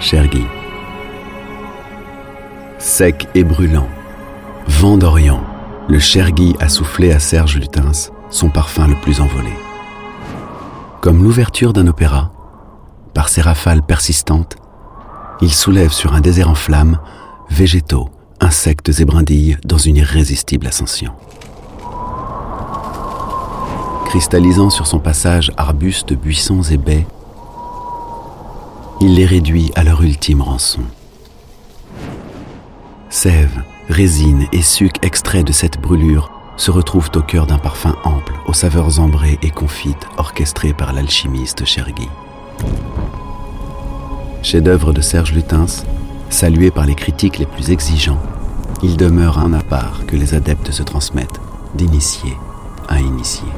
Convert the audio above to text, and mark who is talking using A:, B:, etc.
A: Chergui. Sec et brûlant, vent d'Orient, le Chergui a soufflé à Serge Lutens son parfum le plus envolé. Comme l'ouverture d'un opéra, par ses rafales persistantes, il soulève sur un désert en flammes végétaux, insectes et brindilles dans une irrésistible ascension. Cristallisant sur son passage arbustes, buissons et baies, il les réduit à leur ultime rançon. Sève, résine et suc extraits de cette brûlure se retrouvent au cœur d'un parfum ample, aux saveurs ambrées et confites, orchestré par l'alchimiste Chergui. Chef-d'œuvre de Serge Lutens, salué par les critiques les plus exigeants, il demeure un à part que les adeptes se transmettent d'initié à initié.